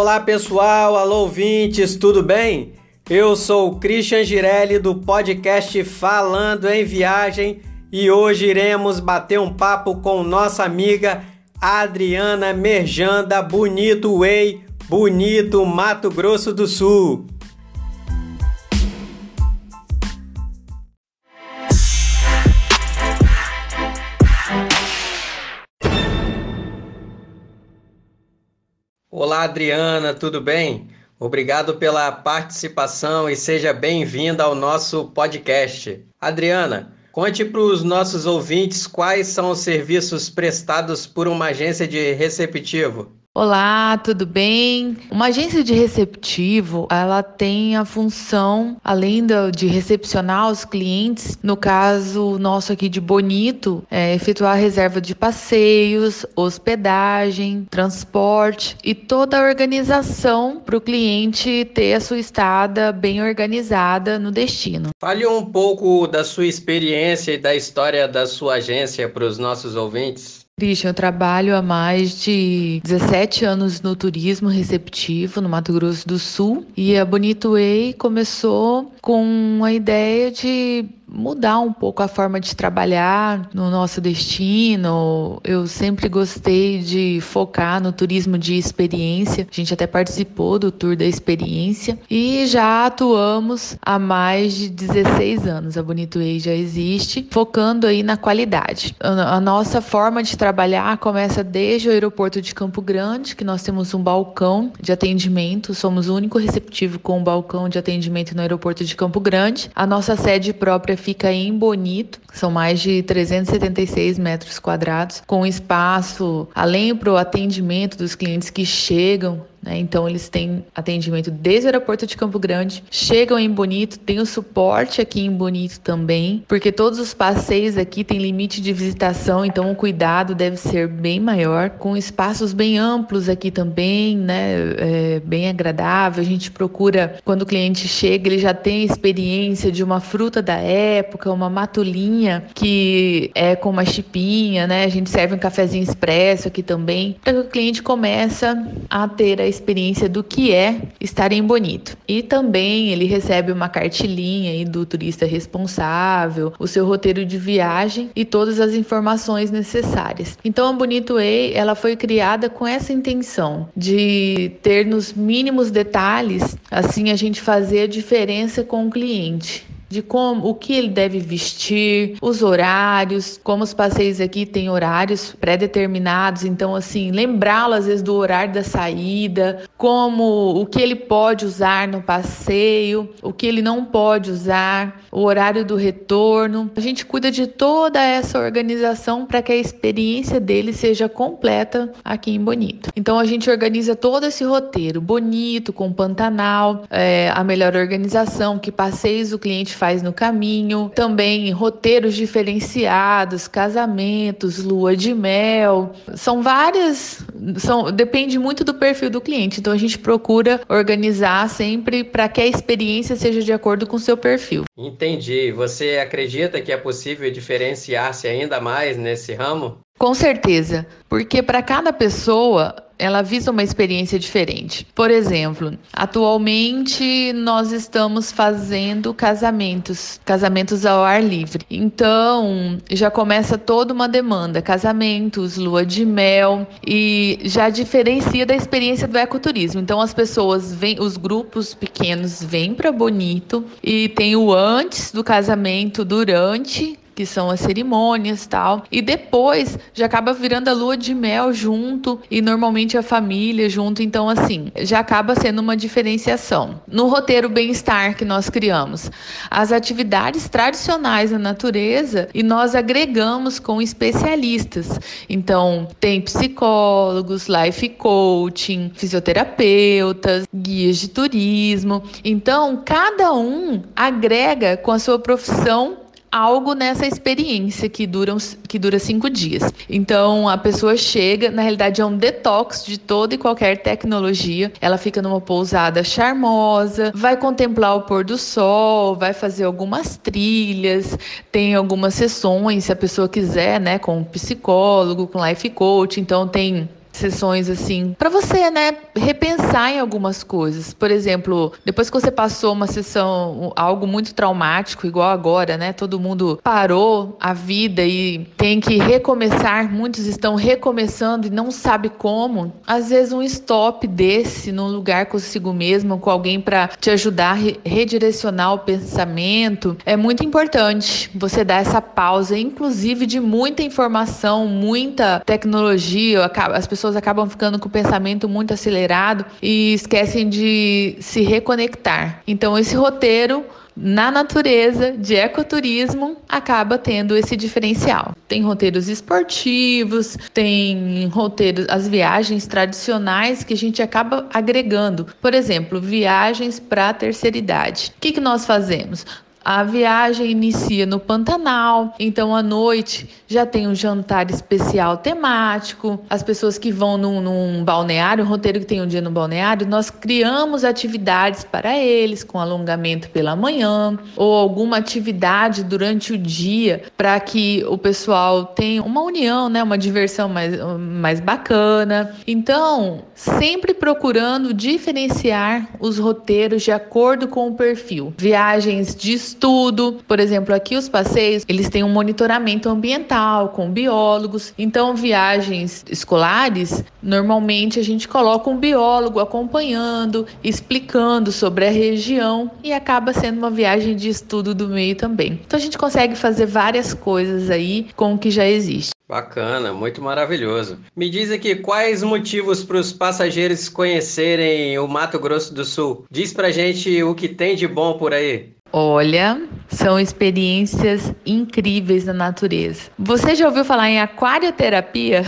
Olá pessoal, alô ouvintes, tudo bem? Eu sou o Christian Girelli do podcast Falando em Viagem e hoje iremos bater um papo com nossa amiga Adriana Merjanda Bonito Way, Bonito Mato Grosso do Sul. Olá, Adriana, tudo bem? Obrigado pela participação e seja bem-vinda ao nosso podcast. Adriana, conte para os nossos ouvintes quais são os serviços prestados por uma agência de receptivo. Olá, tudo bem? Uma agência de receptivo, ela tem a função, além de recepcionar os clientes, no caso nosso aqui de Bonito, é, efetuar reserva de passeios, hospedagem, transporte e toda a organização para o cliente ter a sua estada bem organizada no destino. Fale um pouco da sua experiência e da história da sua agência para os nossos ouvintes. Christian, eu trabalho há mais de 17 anos no turismo receptivo no Mato Grosso do Sul. E a Bonito Way começou com a ideia de mudar um pouco a forma de trabalhar no nosso destino. Eu sempre gostei de focar no turismo de experiência. A gente até participou do Tour da Experiência e já atuamos há mais de 16 anos. A Bonito Way já existe, focando aí na qualidade. A nossa forma de trabalhar começa desde o aeroporto de Campo Grande, que nós temos um balcão de atendimento, somos o único receptivo com um balcão de atendimento no aeroporto de Campo Grande. A nossa sede própria fica em Bonito, são mais de 376 metros quadrados, com espaço além para o atendimento dos clientes que chegam né? Então, eles têm atendimento desde o aeroporto de Campo Grande, chegam em Bonito, tem o suporte aqui em Bonito também, porque todos os passeios aqui têm limite de visitação, então o cuidado deve ser bem maior, com espaços bem amplos aqui também, né? É bem agradável. A gente procura, quando o cliente chega, ele já tem a experiência de uma fruta da época, uma matulinha que é com uma chipinha, né? A gente serve um cafezinho expresso aqui também, para que o cliente começa a ter a experiência do que é estar em Bonito. E também ele recebe uma cartilinha aí do turista responsável, o seu roteiro de viagem e todas as informações necessárias. Então a Bonito Way, ela foi criada com essa intenção de ter nos mínimos detalhes, assim a gente fazer a diferença com o cliente de como o que ele deve vestir, os horários, como os passeios aqui têm horários pré-determinados, então assim, lembrá-lo às vezes do horário da saída, como o que ele pode usar no passeio, o que ele não pode usar, o horário do retorno. A gente cuida de toda essa organização para que a experiência dele seja completa aqui em Bonito. Então a gente organiza todo esse roteiro bonito, com Pantanal, é, a melhor organização, que passeios o cliente faz no caminho, também roteiros diferenciados, casamentos, lua de mel. São várias, são, depende muito do perfil do cliente. Então a gente procura organizar sempre para que a experiência seja de acordo com o seu perfil. Entendi. Você acredita que é possível diferenciar-se ainda mais nesse ramo? Com certeza, porque para cada pessoa ela visa uma experiência diferente. Por exemplo, atualmente nós estamos fazendo casamentos, casamentos ao ar livre. Então, já começa toda uma demanda, casamentos, lua de mel e já diferencia da experiência do ecoturismo. Então, as pessoas vêm, os grupos pequenos vêm para Bonito e tem o antes do casamento, durante que são as cerimônias tal. E depois já acaba virando a lua de mel junto e normalmente a família junto. Então, assim, já acaba sendo uma diferenciação. No roteiro bem-estar que nós criamos, as atividades tradicionais da natureza e nós agregamos com especialistas. Então, tem psicólogos, life coaching, fisioterapeutas, guias de turismo. Então, cada um agrega com a sua profissão algo nessa experiência que dura, que dura cinco dias. Então a pessoa chega, na realidade é um detox de toda e qualquer tecnologia. Ela fica numa pousada charmosa, vai contemplar o pôr do sol, vai fazer algumas trilhas, tem algumas sessões, se a pessoa quiser, né, com psicólogo, com life coach. Então tem sessões assim para você, né, repensar em algumas coisas. Por exemplo, depois que você passou uma sessão algo muito traumático, igual agora, né? Todo mundo parou a vida e tem que recomeçar, muitos estão recomeçando e não sabe como. Às vezes um stop desse num lugar consigo mesmo, com alguém para te ajudar a redirecionar o pensamento, é muito importante. Você dar essa pausa, inclusive de muita informação, muita tecnologia, as pessoas acabam ficando com o pensamento muito acelerado e esquecem de se reconectar. Então esse roteiro na natureza de ecoturismo acaba tendo esse diferencial. Tem roteiros esportivos, tem roteiros, as viagens tradicionais que a gente acaba agregando. Por exemplo, viagens para a terceira idade. O que, que nós fazemos? A viagem inicia no Pantanal, então à noite já tem um jantar especial temático. As pessoas que vão num, num balneário, um roteiro que tem um dia no balneário, nós criamos atividades para eles, com alongamento pela manhã, ou alguma atividade durante o dia, para que o pessoal tenha uma união, né, uma diversão mais, mais bacana. Então, sempre procurando diferenciar os roteiros de acordo com o perfil. Viagens de estudo. Por exemplo, aqui os passeios, eles têm um monitoramento ambiental com biólogos. Então, viagens escolares, normalmente a gente coloca um biólogo acompanhando, explicando sobre a região e acaba sendo uma viagem de estudo do meio também. Então, a gente consegue fazer várias coisas aí com o que já existe. Bacana, muito maravilhoso. Me diz aqui quais motivos para os passageiros conhecerem o Mato Grosso do Sul. Diz pra gente o que tem de bom por aí. Olha, são experiências incríveis na natureza. Você já ouviu falar em aquarioterapia?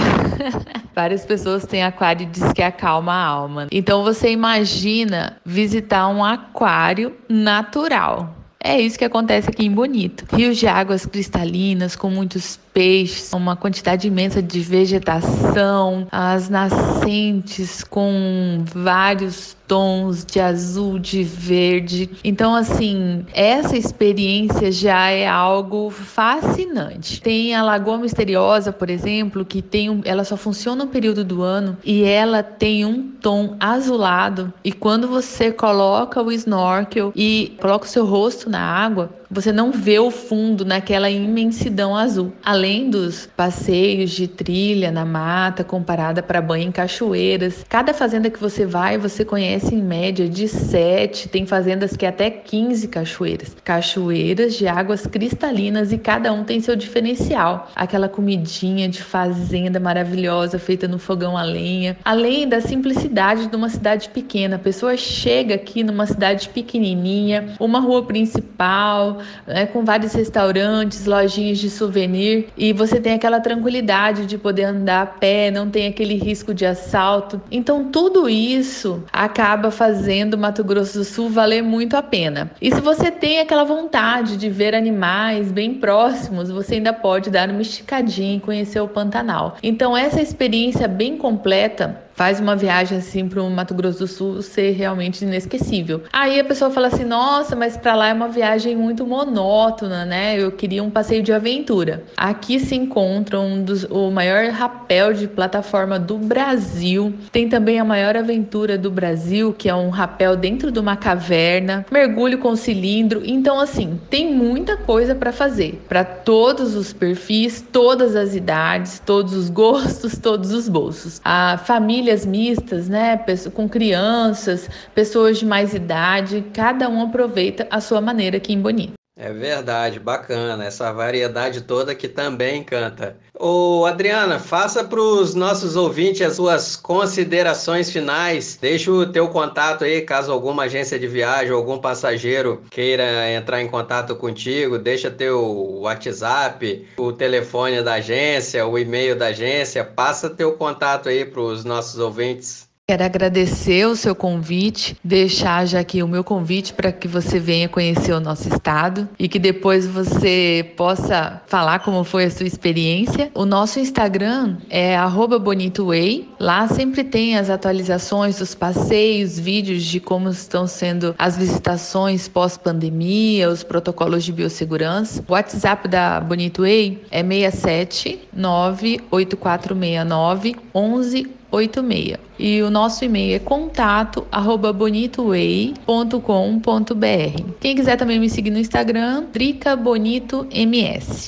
Várias pessoas têm aquário e diz que acalma a alma. Então você imagina visitar um aquário natural. É isso que acontece aqui em Bonito. Rios de águas cristalinas com muitos peixes, uma quantidade imensa de vegetação, as nascentes com vários tons de azul, de verde. Então, assim, essa experiência já é algo fascinante. Tem a Lagoa Misteriosa, por exemplo, que tem um, ela só funciona no período do ano e ela tem um tom azulado. E quando você coloca o snorkel e coloca o seu rosto na água, você não vê o fundo naquela imensidão azul. Além dos passeios de trilha na mata, comparada para banho em cachoeiras, cada fazenda que você vai, você conhece em média de 7, tem fazendas que até 15 cachoeiras. Cachoeiras de águas cristalinas e cada um tem seu diferencial. Aquela comidinha de fazenda maravilhosa feita no fogão a lenha. Além da simplicidade de uma cidade pequena, a pessoa chega aqui numa cidade pequenininha, uma rua principal, né, com vários restaurantes, lojinhas de souvenir, e você tem aquela tranquilidade de poder andar a pé, não tem aquele risco de assalto. Então, tudo isso acaba fazendo Mato Grosso do Sul valer muito a pena. E se você tem aquela vontade de ver animais bem próximos, você ainda pode dar uma esticadinha e conhecer o Pantanal. Então, essa experiência bem completa faz uma viagem assim para o Mato Grosso do Sul ser realmente inesquecível. Aí a pessoa fala assim: "Nossa, mas para lá é uma viagem muito monótona, né? Eu queria um passeio de aventura". Aqui se encontra um dos o maior rapel de plataforma do Brasil. Tem também a maior aventura do Brasil, que é um rapel dentro de uma caverna, mergulho com cilindro. Então assim, tem muita coisa para fazer, para todos os perfis, todas as idades, todos os gostos, todos os bolsos. A família famílias mistas, né, com crianças, pessoas de mais idade, cada um aproveita a sua maneira aqui em Bonito. É verdade, bacana, essa variedade toda que também encanta. Ô Adriana, faça para os nossos ouvintes as suas considerações finais. Deixa o teu contato aí, caso alguma agência de viagem, algum passageiro queira entrar em contato contigo, deixa teu WhatsApp, o telefone da agência, o e-mail da agência, passa teu contato aí para os nossos ouvintes. Quero agradecer o seu convite, deixar já aqui o meu convite para que você venha conhecer o nosso estado e que depois você possa falar como foi a sua experiência. O nosso Instagram é @bonitoway. Lá sempre tem as atualizações dos passeios, vídeos de como estão sendo as visitações pós-pandemia, os protocolos de biossegurança. O WhatsApp da Bonito Way é 67 98469 11 86. E o nosso e-mail é contato@bonitoway.com.br. Quem quiser também me seguir no Instagram, Drica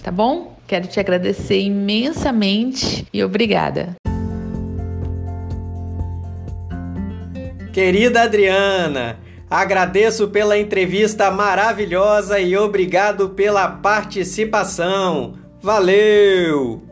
tá bom? Quero te agradecer imensamente e obrigada. Querida Adriana, agradeço pela entrevista maravilhosa e obrigado pela participação. Valeu!